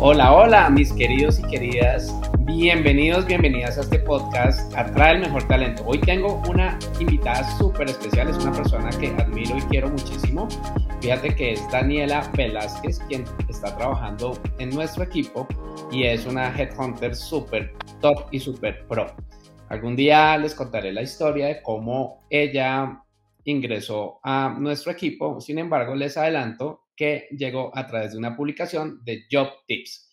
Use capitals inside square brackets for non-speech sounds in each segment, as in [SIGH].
Hola, hola, mis queridos y queridas. Bienvenidos, bienvenidas a este podcast Atrae el Mejor Talento. Hoy tengo una invitada súper especial, es una persona que admiro y quiero muchísimo. Fíjate que es Daniela Velázquez, quien está trabajando en nuestro equipo y es una headhunter súper top y súper pro. Algún día les contaré la historia de cómo ella ingresó a nuestro equipo. Sin embargo, les adelanto que llegó a través de una publicación de Job Tips.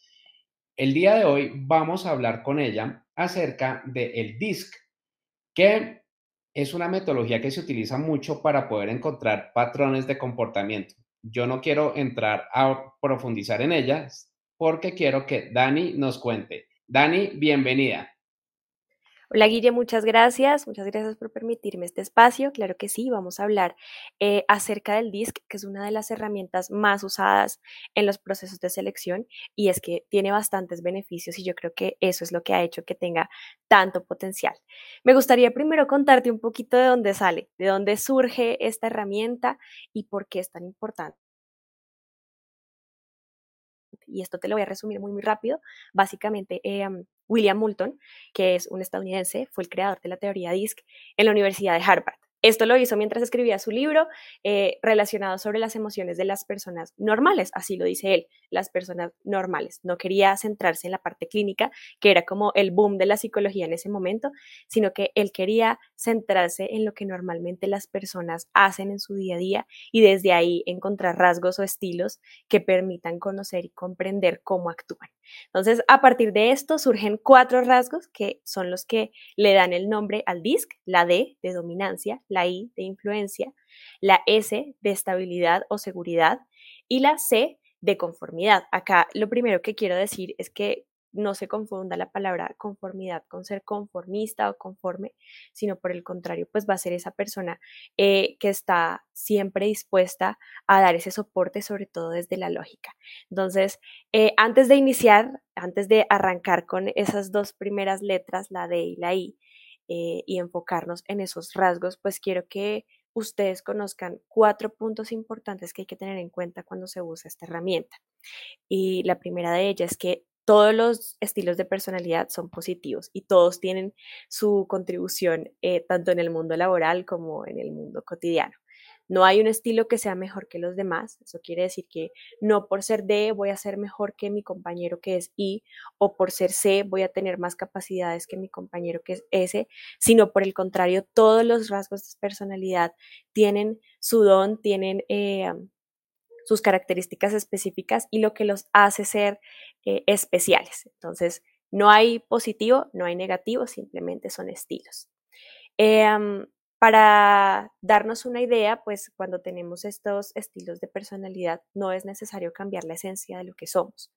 El día de hoy vamos a hablar con ella acerca del el DISC, que es una metodología que se utiliza mucho para poder encontrar patrones de comportamiento. Yo no quiero entrar a profundizar en ella porque quiero que Dani nos cuente. Dani, bienvenida. Hola Guille, muchas gracias. Muchas gracias por permitirme este espacio. Claro que sí, vamos a hablar eh, acerca del DISC, que es una de las herramientas más usadas en los procesos de selección y es que tiene bastantes beneficios y yo creo que eso es lo que ha hecho que tenga tanto potencial. Me gustaría primero contarte un poquito de dónde sale, de dónde surge esta herramienta y por qué es tan importante y esto te lo voy a resumir muy, muy rápido. Básicamente, em, William Moulton, que es un estadounidense, fue el creador de la teoría DISC en la Universidad de Harvard. Esto lo hizo mientras escribía su libro eh, relacionado sobre las emociones de las personas normales, así lo dice él, las personas normales. No quería centrarse en la parte clínica, que era como el boom de la psicología en ese momento, sino que él quería centrarse en lo que normalmente las personas hacen en su día a día y desde ahí encontrar rasgos o estilos que permitan conocer y comprender cómo actúan. Entonces, a partir de esto surgen cuatro rasgos que son los que le dan el nombre al DISC, la D de dominancia, la I de influencia, la S de estabilidad o seguridad y la C de conformidad. Acá lo primero que quiero decir es que no se confunda la palabra conformidad con ser conformista o conforme, sino por el contrario, pues va a ser esa persona eh, que está siempre dispuesta a dar ese soporte, sobre todo desde la lógica. Entonces, eh, antes de iniciar, antes de arrancar con esas dos primeras letras, la D y la I, eh, y enfocarnos en esos rasgos, pues quiero que ustedes conozcan cuatro puntos importantes que hay que tener en cuenta cuando se usa esta herramienta. Y la primera de ellas es que todos los estilos de personalidad son positivos y todos tienen su contribución eh, tanto en el mundo laboral como en el mundo cotidiano. No hay un estilo que sea mejor que los demás. Eso quiere decir que no por ser D voy a ser mejor que mi compañero que es I o por ser C voy a tener más capacidades que mi compañero que es S, sino por el contrario, todos los rasgos de personalidad tienen su don, tienen eh, sus características específicas y lo que los hace ser eh, especiales. Entonces, no hay positivo, no hay negativo, simplemente son estilos. Em, para darnos una idea, pues cuando tenemos estos estilos de personalidad, no es necesario cambiar la esencia de lo que somos.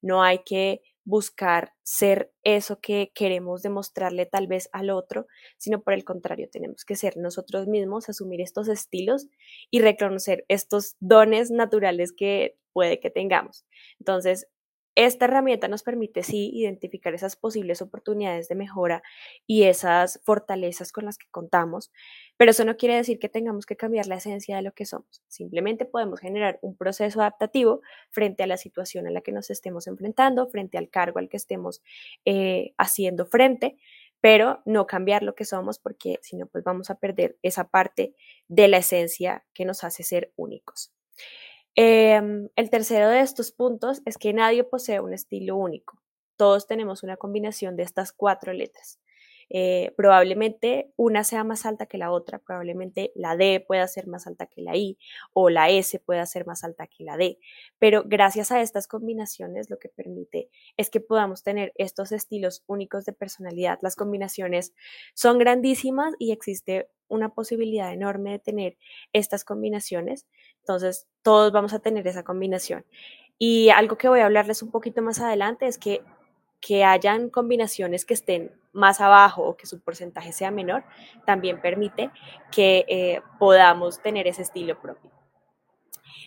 No hay que buscar ser eso que queremos demostrarle tal vez al otro, sino por el contrario, tenemos que ser nosotros mismos, asumir estos estilos y reconocer estos dones naturales que puede que tengamos. Entonces, esta herramienta nos permite, sí, identificar esas posibles oportunidades de mejora y esas fortalezas con las que contamos, pero eso no quiere decir que tengamos que cambiar la esencia de lo que somos. Simplemente podemos generar un proceso adaptativo frente a la situación a la que nos estemos enfrentando, frente al cargo al que estemos eh, haciendo frente, pero no cambiar lo que somos porque si no, pues vamos a perder esa parte de la esencia que nos hace ser únicos. Em, el tercero de estos puntos es que nadie posee un estilo único. Todos tenemos una combinación de estas cuatro letras. Eh, probablemente una sea más alta que la otra, probablemente la D pueda ser más alta que la I o la S pueda ser más alta que la D, pero gracias a estas combinaciones lo que permite es que podamos tener estos estilos únicos de personalidad. Las combinaciones son grandísimas y existe una posibilidad enorme de tener estas combinaciones. Entonces, todos vamos a tener esa combinación. Y algo que voy a hablarles un poquito más adelante es que que hayan combinaciones que estén más abajo o que su porcentaje sea menor, también permite que eh, podamos tener ese estilo propio.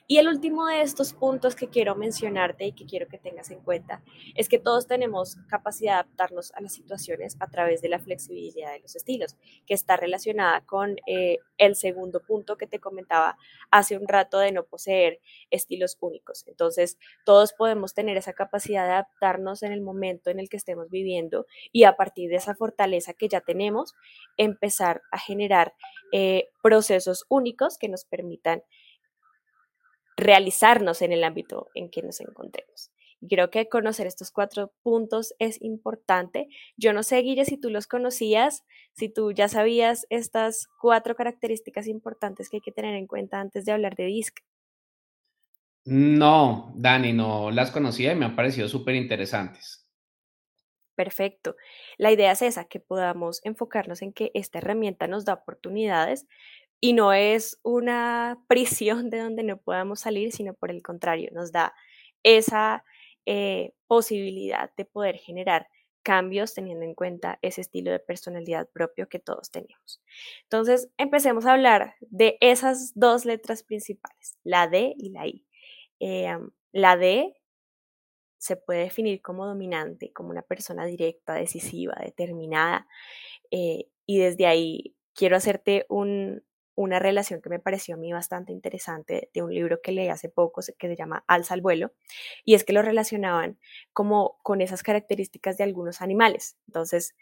Y el último de estos puntos que quiero mencionarte y que quiero que tengas en cuenta es que todos tenemos capacidad de adaptarnos a las situaciones a través de la flexibilidad de los estilos, que está relacionada con eh, el segundo punto que te comentaba hace un rato de no poseer estilos únicos. Entonces, todos podemos tener esa capacidad de adaptarnos en el momento en el que estemos viviendo y a partir de esa fortaleza que ya tenemos, empezar a generar eh, procesos únicos que nos permitan realizarnos en el ámbito en que nos encontremos. Y creo que conocer estos cuatro puntos es importante. Yo no sé, Guille, si tú los conocías, si tú ya sabías estas cuatro características importantes que hay que tener en cuenta antes de hablar de DISC. No, Dani, no las conocía y me han parecido súper interesantes. Perfecto. La idea es esa, que podamos enfocarnos en que esta herramienta nos da oportunidades, y no es una prisión de donde no podamos salir, sino por el contrario, nos da esa eh, posibilidad de poder generar cambios teniendo en cuenta ese estilo de personalidad propio que todos tenemos. Entonces, empecemos a hablar de esas dos letras principales, la D y la I. Em, la D se puede definir como dominante, como una persona directa, decisiva, determinada, eh, y desde ahí quiero hacerte un, una relación que me pareció a mí bastante interesante de un libro que leí hace poco que se llama Alza al vuelo, y es que lo relacionaban como con esas características de algunos animales. Entonces,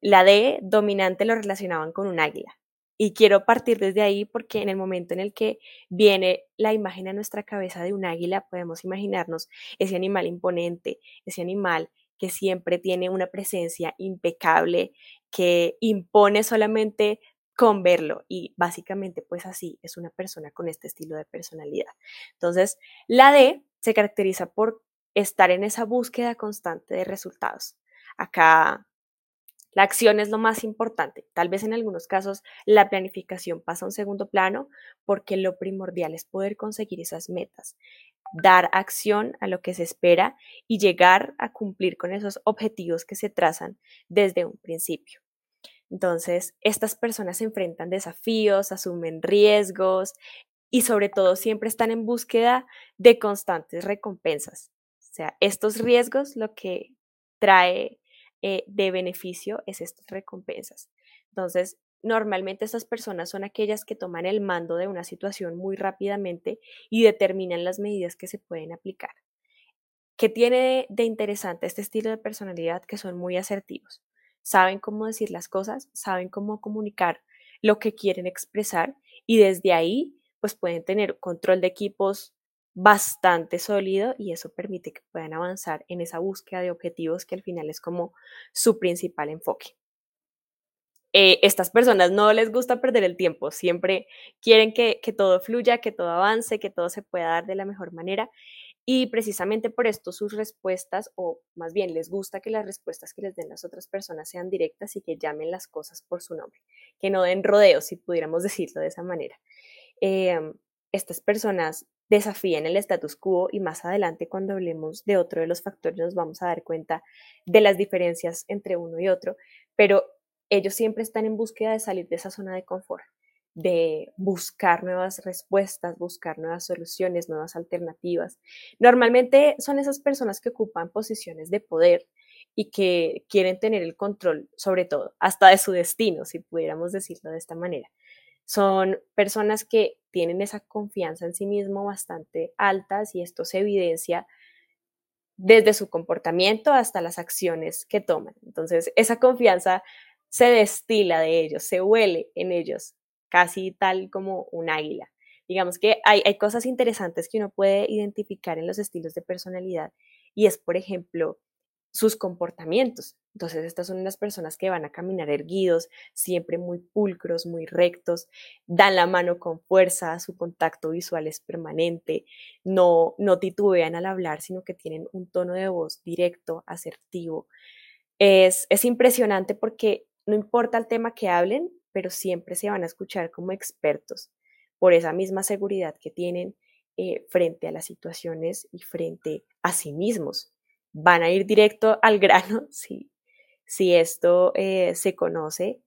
la D dominante lo relacionaban con un águila. Y quiero partir desde ahí porque en el momento en el que viene la imagen a nuestra cabeza de un águila, podemos imaginarnos ese animal imponente, ese animal que siempre tiene una presencia impecable, que impone solamente con verlo y básicamente pues así es una persona con este estilo de personalidad. Entonces, la D se caracteriza por estar en esa búsqueda constante de resultados. Acá la acción es lo más importante. Tal vez en algunos casos la planificación pasa a un segundo plano porque lo primordial es poder conseguir esas metas, dar acción a lo que se espera y llegar a cumplir con esos objetivos que se trazan desde un principio. Entonces, estas personas se enfrentan desafíos, asumen riesgos y sobre todo siempre están en búsqueda de constantes recompensas. O sea, estos riesgos lo que trae eh, de beneficio es estas recompensas. Entonces, normalmente estas personas son aquellas que toman el mando de una situación muy rápidamente y determinan las medidas que se pueden aplicar. ¿Qué tiene de interesante este estilo de personalidad? Que son muy asertivos saben cómo decir las cosas, saben cómo comunicar lo que quieren expresar y desde ahí pues pueden tener control de equipos bastante sólido y eso permite que puedan avanzar en esa búsqueda de objetivos que al final es como su principal enfoque. Eh, estas personas no les gusta perder el tiempo, siempre quieren que, que todo fluya, que todo avance, que todo se pueda dar de la mejor manera y precisamente por esto sus respuestas, o más bien les gusta que las respuestas que les den las otras personas sean directas y que llamen las cosas por su nombre, que no den rodeos, si pudiéramos [LAUGHS] decirlo de esa manera. Em, estas personas desafían el status quo y más adelante cuando hablemos de otro de los factores nos vamos a dar cuenta de las diferencias entre uno y otro, pero ellos siempre están en búsqueda de salir de esa zona de confort de buscar nuevas respuestas, buscar nuevas soluciones, nuevas alternativas. Normalmente son esas personas que ocupan posiciones de poder y que quieren tener el control sobre todo, hasta de su destino, si pudiéramos decirlo de esta manera. Son personas que tienen esa confianza en sí mismo bastante altas y esto se evidencia desde su comportamiento hasta las acciones que toman. Entonces, esa confianza se destila de ellos, se huele en ellos casi tal como un águila. Digamos que hay, hay cosas interesantes que uno puede identificar en los estilos de personalidad y es, por ejemplo, sus comportamientos. Entonces, estas son unas personas que van a caminar erguidos, siempre muy pulcros, muy rectos, dan la mano con fuerza, su contacto visual es permanente, no, no titubean al hablar, sino que tienen un tono de voz directo, asertivo. Es, es impresionante porque no importa el tema que hablen, pero siempre se van a escuchar como expertos por esa misma seguridad que tienen eh, frente a las situaciones y frente a sí mismos. van a ir directo al [LAUGHS] grano si, si esto eh, se conoce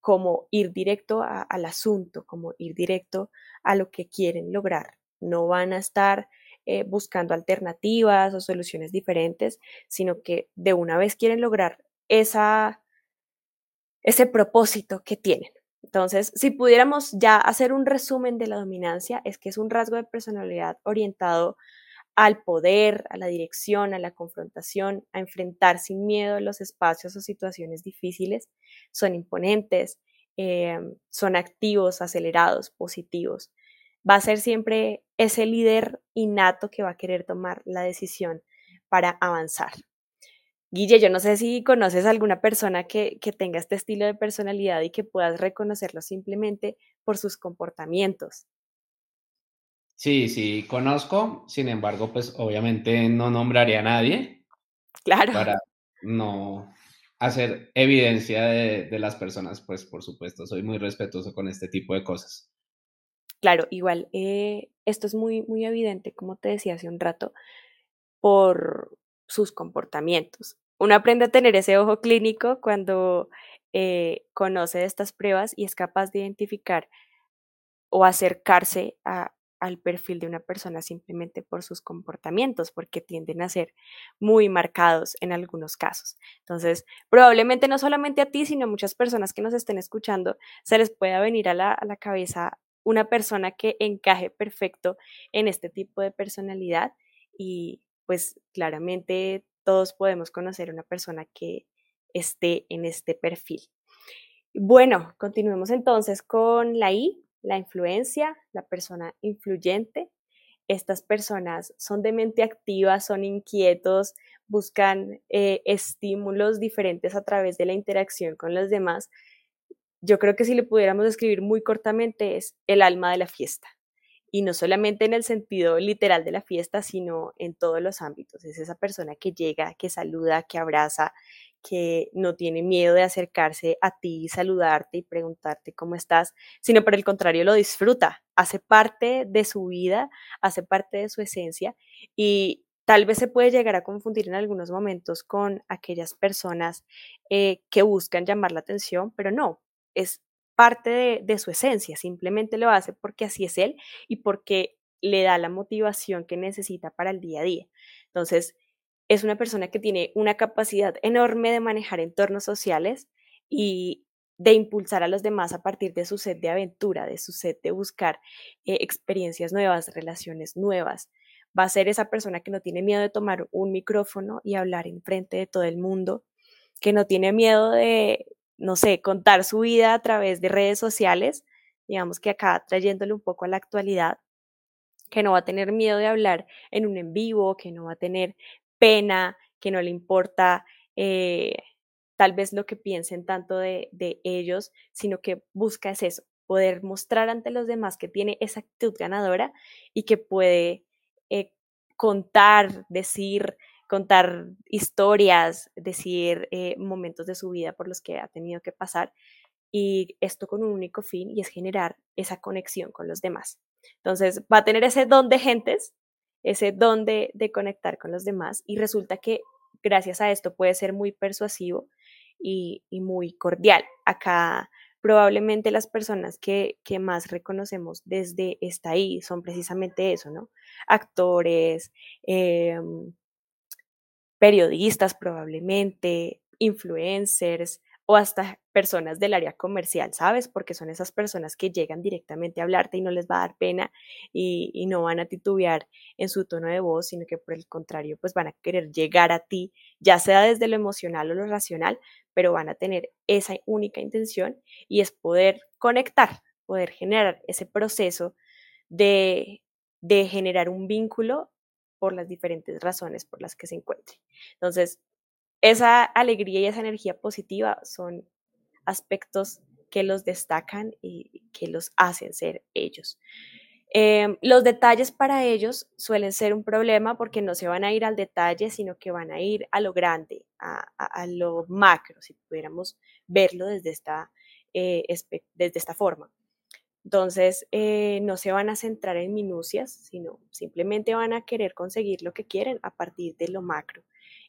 como ir directo al asunto, como ir directo a lo que quieren lograr. No van a estar eh, buscando alternativas o soluciones diferentes, sino que de una vez quieren lograr esa, ese propósito que tienen. Entonces, si pudiéramos ya hacer un resumen de la dominancia, es que es un rasgo de personalidad orientado al poder, a la dirección, a la confrontación, a enfrentar sin miedo los espacios o situaciones difíciles. Son imponentes, eh, son activos, acelerados, positivos. Va a ser siempre ese líder innato que va a querer tomar la decisión para avanzar. Guille, yo no sé si conoces alguna persona que, que tenga este estilo de personalidad y que puedas reconocerlo simplemente por sus comportamientos. Sí, sí, conozco, sin embargo, pues obviamente no nombraré a nadie. Claro. Para no hacer evidencia de, las personas, pues por supuesto, soy muy respetuoso con este tipo de cosas. Claro, igual, eh, esto es muy, muy evidente, como te decía hace un rato, por sus comportamientos. Uno aprende a tener ese ojo clínico cuando eh, conoce estas pruebas y es capaz de identificar o acercarse al perfil de una persona simplemente por sus comportamientos, porque tienden a ser muy marcados en algunos casos. Entonces, probablemente no solamente a ti, sino a muchas personas que nos estén escuchando, se les pueda venir a la cabeza una persona que encaje perfecto en este tipo de personalidad y pues claramente todos podemos conocer una persona que esté en este perfil. Bueno, continuemos entonces con la I, la influencia, la persona influyente. Estas personas son de mente activa, son inquietos, buscan eh, estímulos diferentes a través de la interacción con los demás. Yo creo que si le pudiéramos describir muy cortamente es el alma de la fiesta. Y no solamente en el sentido literal de la fiesta, sino en todos los ámbitos. Es esa persona que llega, que saluda, que abraza, que no tiene miedo de acercarse a ti, saludarte y preguntarte cómo estás, sino por el contrario lo disfruta, hace parte de su vida, hace parte de su esencia y tal vez se puede llegar a confundir en algunos momentos con aquellas personas eh, que buscan llamar la atención, pero no, es parte de, de su esencia, simplemente lo hace porque así es él y porque le da la motivación que necesita para el día a día. Entonces, es una persona que tiene una capacidad enorme de manejar entornos sociales y de impulsar a los demás a partir de su sed de aventura, de su sed de buscar eh, experiencias nuevas, relaciones nuevas. Va a ser esa persona que no tiene miedo de tomar un micrófono y hablar en frente de todo el mundo, que no tiene miedo de, no sé, contar su vida a través de redes sociales, digamos que acá trayéndole un poco a la actualidad, que no va a tener miedo de hablar en un en vivo, que no va a tener pena, que no le importa eh, tal vez lo que piensen tanto de, ellos, sino que busca es eso, poder mostrar ante los demás que tiene esa actitud ganadora y que puede eh, contar, decir, contar historias, decir eh, momentos de su vida por los que ha tenido que pasar y esto con un único fin y es generar esa conexión con los demás. Entonces va a tener ese don de gentes ese don de, conectar con los demás y resulta que gracias a esto puede ser muy persuasivo y, muy cordial. Acá probablemente las personas que, más reconocemos desde esta ahí son precisamente eso, ¿no? Actores, em, periodistas probablemente, influencers, o hasta personas del área comercial, ¿sabes? Porque son esas personas que llegan directamente a hablarte y no les va a dar pena y, no van a titubear en su tono de voz, sino que por el contrario, pues van a querer llegar a ti, ya sea desde lo emocional o lo racional, pero van a tener esa única intención y es poder conectar, poder generar ese proceso de, de generar un vínculo por las diferentes razones por las que se encuentre. Entonces, esa alegría y esa energía positiva son aspectos que los destacan y que los hacen ser ellos. Em, los detalles para ellos suelen ser un problema porque no se van a ir al detalle, sino que van a ir a lo grande, a, lo macro, si pudiéramos verlo desde esta, eh, desde esta forma. Entonces, eh, no se van a centrar en minucias, sino simplemente van a querer conseguir lo que quieren a partir de lo macro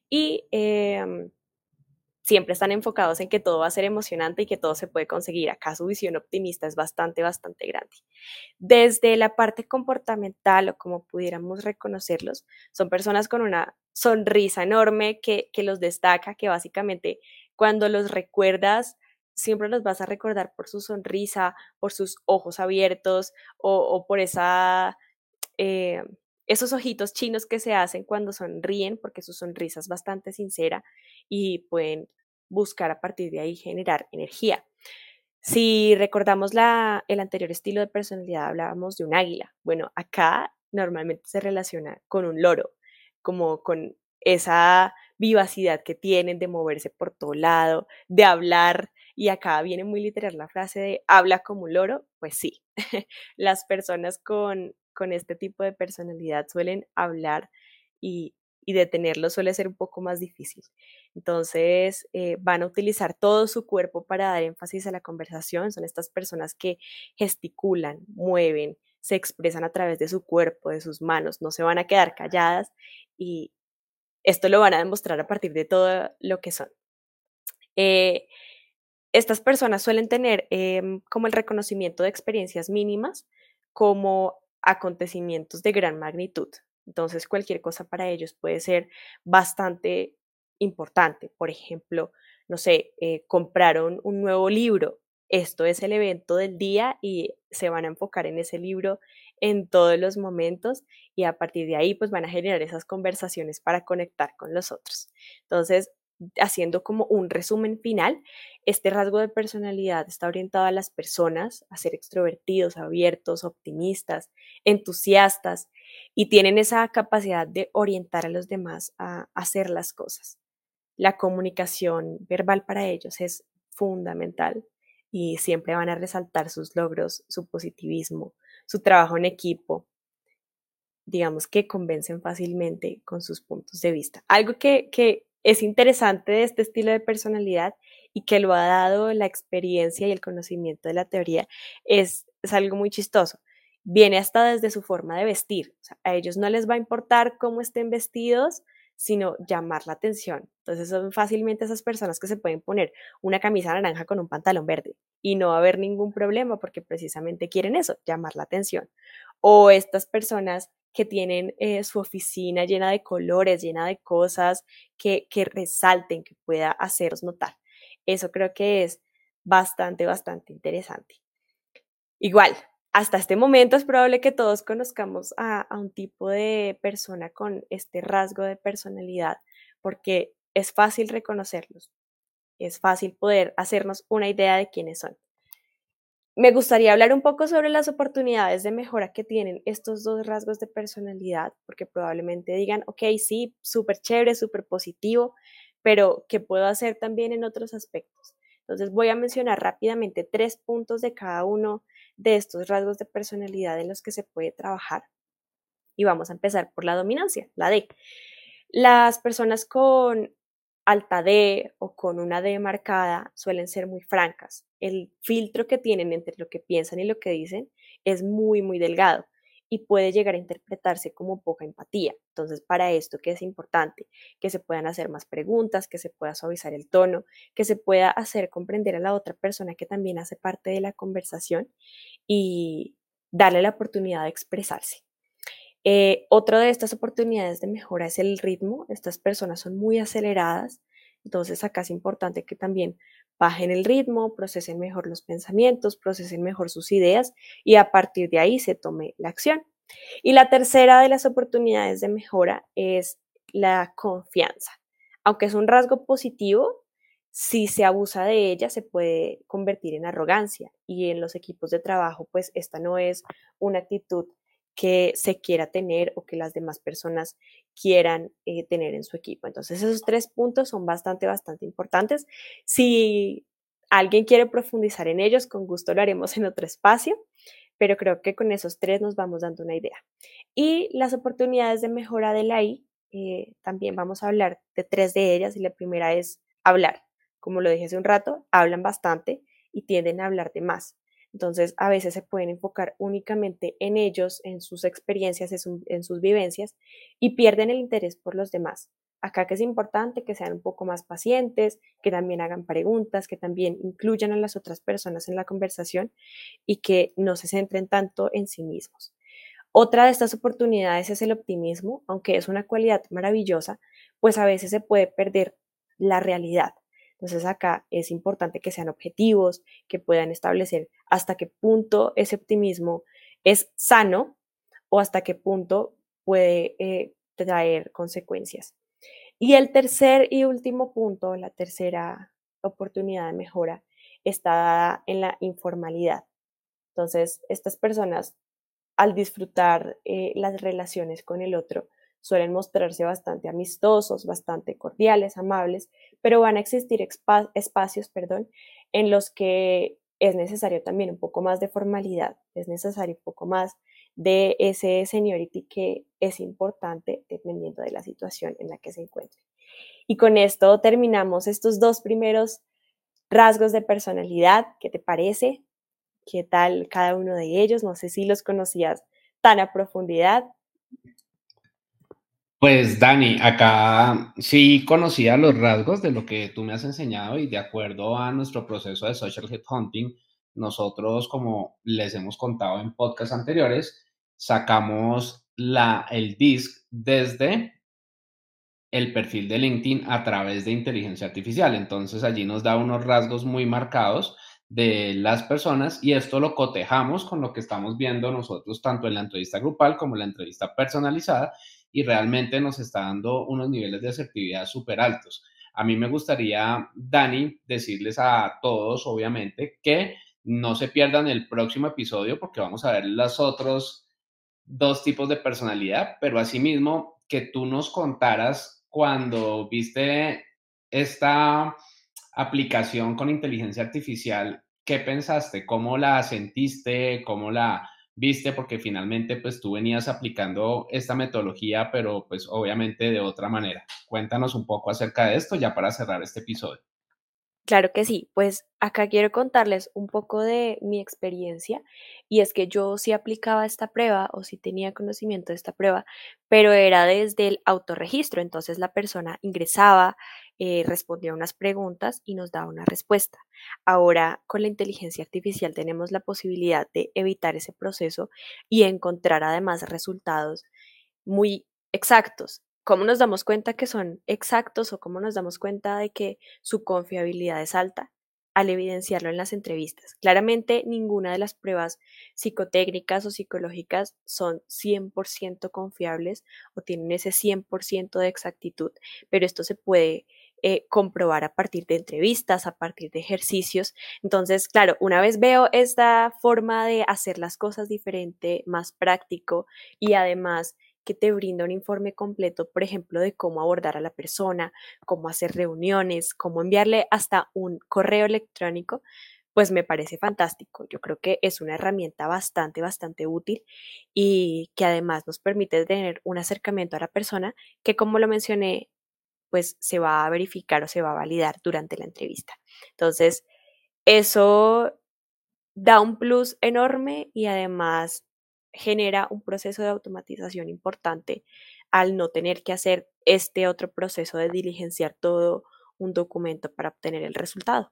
y em, siempre están enfocados en que todo va a ser emocionante y que todo se puede conseguir. Acá su visión optimista es bastante, bastante grande. Desde la parte comportamental o como pudiéramos reconocerlos, son personas con una sonrisa enorme que, que los destaca, que básicamente cuando los recuerdas, siempre los vas a recordar por su sonrisa, por sus ojos abiertos o, por esa... Eh, esos ojitos chinos que se hacen cuando sonríen, porque su sonrisa es bastante sincera y pueden buscar a partir de ahí generar energía. Si recordamos la, el anterior estilo de personalidad, hablábamos de un águila. Bueno, acá normalmente se relaciona con un loro, como con esa vivacidad que tienen de moverse por todo lado, de hablar, y acá viene muy literal la frase de habla como un loro, pues sí, [LAUGHS] las personas con, con este tipo de personalidad suelen hablar y, y detenerlo suele ser un poco más difícil. Entonces, eh, van a utilizar todo su cuerpo para dar énfasis a la conversación. Son estas personas que gesticulan, mueven, se expresan a través de su cuerpo, de sus manos, no se van a quedar calladas y esto lo van a demostrar a partir de todo lo que son. Eh, estas personas suelen tener em, como el reconocimiento de experiencias mínimas como acontecimientos de gran magnitud. Entonces, cualquier cosa para ellos puede ser bastante importante. Por ejemplo, no sé, eh, compraron un nuevo libro. Esto es el evento del día y se van a enfocar en ese libro en todos los momentos y a partir de ahí pues van a generar esas conversaciones para conectar con los otros. Entonces, haciendo como un resumen final, este rasgo de personalidad está orientado a las personas, a ser extrovertidos, abiertos, optimistas, entusiastas y tienen esa capacidad de orientar a los demás a hacer las cosas. La comunicación verbal para ellos es fundamental y siempre van a resaltar sus logros, su positivismo, su trabajo en equipo, digamos que convencen fácilmente con sus puntos de vista. Algo que, es interesante este estilo de personalidad y que lo ha dado la experiencia y el conocimiento de la teoría es, es algo muy chistoso. Viene hasta desde su forma de vestir. a ellos no les va a importar cómo estén vestidos, sino llamar la atención. Entonces son fácilmente esas personas que se pueden poner una camisa naranja con un pantalón verde y no va a haber ningún problema porque precisamente quieren eso, llamar la atención. O estas personas que tienen eh, su oficina llena de colores, llena de cosas que, que resalten, que pueda haceros notar. Eso creo que es bastante, bastante interesante. Igual, hasta este momento es probable que todos conozcamos a, a, un tipo de persona con este rasgo de personalidad, porque es fácil reconocerlos, es fácil poder hacernos una idea de quiénes son. Me gustaría hablar un poco sobre las oportunidades de mejora que tienen estos dos rasgos de personalidad, porque probablemente digan, ok, sí, súper chévere, súper positivo, pero ¿qué puedo hacer también en otros aspectos? Entonces voy a mencionar rápidamente tres puntos de cada uno de estos rasgos de personalidad en los que se puede trabajar. Y vamos a empezar por la dominancia, la D. Las personas con alta D o con una D marcada suelen ser muy francas. El filtro que tienen entre lo que piensan y lo que dicen es muy, muy delgado y puede llegar a interpretarse como poca empatía. Entonces, para esto, ¿qué es importante? Que se puedan hacer más preguntas, que se pueda suavizar el tono, que se pueda hacer comprender a la otra persona que también hace parte de la conversación y darle la oportunidad de expresarse. Eh, otra de estas oportunidades de mejora es el ritmo. Estas personas son muy aceleradas, entonces acá es importante que también bajen el ritmo, procesen mejor los pensamientos, procesen mejor sus ideas y a partir de ahí se tome la acción. Y la tercera de las oportunidades de mejora es la confianza. Aunque es un rasgo positivo, si se abusa de ella se puede convertir en arrogancia y en los equipos de trabajo pues esta no es una actitud que se quiera tener o que las demás personas quieran eh, tener en su equipo. Entonces, esos tres puntos son bastante, bastante importantes. Si alguien quiere profundizar en ellos, con gusto lo haremos en otro espacio, pero creo que con esos tres nos vamos dando una idea. Y las oportunidades de mejora de la I, eh, también vamos a hablar de tres de ellas y la primera es hablar. Como lo dije hace un rato, hablan bastante y tienden a hablar de más. Entonces, a veces se pueden enfocar únicamente en ellos, en sus experiencias, en sus vivencias y pierden el interés por los demás. Acá que es importante que sean un poco más pacientes, que también hagan preguntas, que también incluyan a las otras personas en la conversación y que no se centren tanto en sí mismos. Otra de estas oportunidades es el optimismo, aunque es una cualidad maravillosa, pues a veces se puede perder la realidad. Entonces acá es importante que sean objetivos, que puedan establecer hasta qué punto ese optimismo es sano o hasta qué punto puede eh, traer consecuencias. Y el tercer y último punto, la tercera oportunidad de mejora, está dada en la informalidad. Entonces, estas personas, al disfrutar eh, las relaciones con el otro, suelen mostrarse bastante amistosos, bastante cordiales, amables, pero van a existir espacios perdón, en los que es necesario también un poco más de formalidad, es necesario un poco más de ese seniority que es importante dependiendo de la situación en la que se encuentre. Y con esto terminamos estos dos primeros rasgos de personalidad. ¿Qué te parece? ¿Qué tal cada uno de ellos? No sé si los conocías tan a profundidad. Pues Dani, acá sí conocía los rasgos de lo que tú me has enseñado y de acuerdo a nuestro proceso de social headhunting, nosotros, como les hemos contado en podcasts anteriores, sacamos la, el DISC desde el perfil de LinkedIn a través de inteligencia artificial. Entonces allí nos da unos rasgos muy marcados de las personas y esto lo cotejamos con lo que estamos viendo nosotros tanto en la entrevista grupal como en la entrevista personalizada y realmente nos está dando unos niveles de asertividad súper altos. A mí me gustaría, Dani, decirles a todos, obviamente, que no se pierdan el próximo episodio porque vamos a ver los otros dos tipos de personalidad, pero asimismo que tú nos contaras cuando viste esta aplicación con inteligencia artificial, ¿qué pensaste? ¿Cómo la sentiste? ¿Cómo la viste? Porque finalmente pues tú venías aplicando esta metodología, pero pues obviamente de otra manera. Cuéntanos un poco acerca de esto ya para cerrar este episodio. Claro que sí, pues acá quiero contarles un poco de mi experiencia y es que yo sí aplicaba esta prueba o sí tenía conocimiento de esta prueba, pero era desde el autorregistro, entonces la persona ingresaba, eh, respondía unas preguntas y nos daba una respuesta. Ahora con la inteligencia artificial tenemos la posibilidad de evitar ese proceso y encontrar además resultados muy exactos ¿Cómo nos damos cuenta que son exactos o cómo nos damos cuenta de que su confiabilidad es alta? Al evidenciarlo en las entrevistas. Claramente ninguna de las pruebas psicotécnicas o psicológicas son 100% confiables o tienen ese 100% de exactitud, pero esto se puede eh, comprobar a partir de entrevistas, a partir de ejercicios. Entonces, claro, una vez veo esta forma de hacer las cosas diferente, más práctico y además que te brinda un informe completo, por ejemplo, de cómo abordar a la persona, cómo hacer reuniones, cómo enviarle hasta un correo electrónico, pues me parece fantástico. Yo creo que es una herramienta bastante, bastante útil y que además nos permite tener un acercamiento a la persona que, como lo mencioné, pues se va a verificar o se va a validar durante la entrevista. Entonces, eso da un plus enorme y además genera un proceso de automatización importante al no tener que hacer este otro proceso de diligenciar todo un documento para obtener el resultado.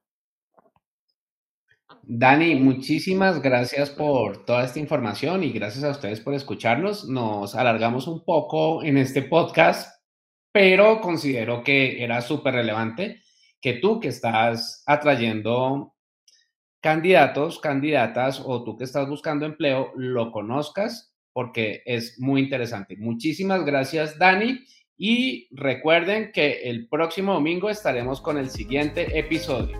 Dani, muchísimas gracias por toda esta información y gracias a ustedes por escucharnos. Nos alargamos un poco en este podcast, pero considero que era súper relevante que tú que estás atrayendo candidatos, candidatas o tú que estás buscando empleo lo conozcas porque es muy interesante. Muchísimas gracias, Dani. Y recuerden que el próximo domingo estaremos con el siguiente episodio.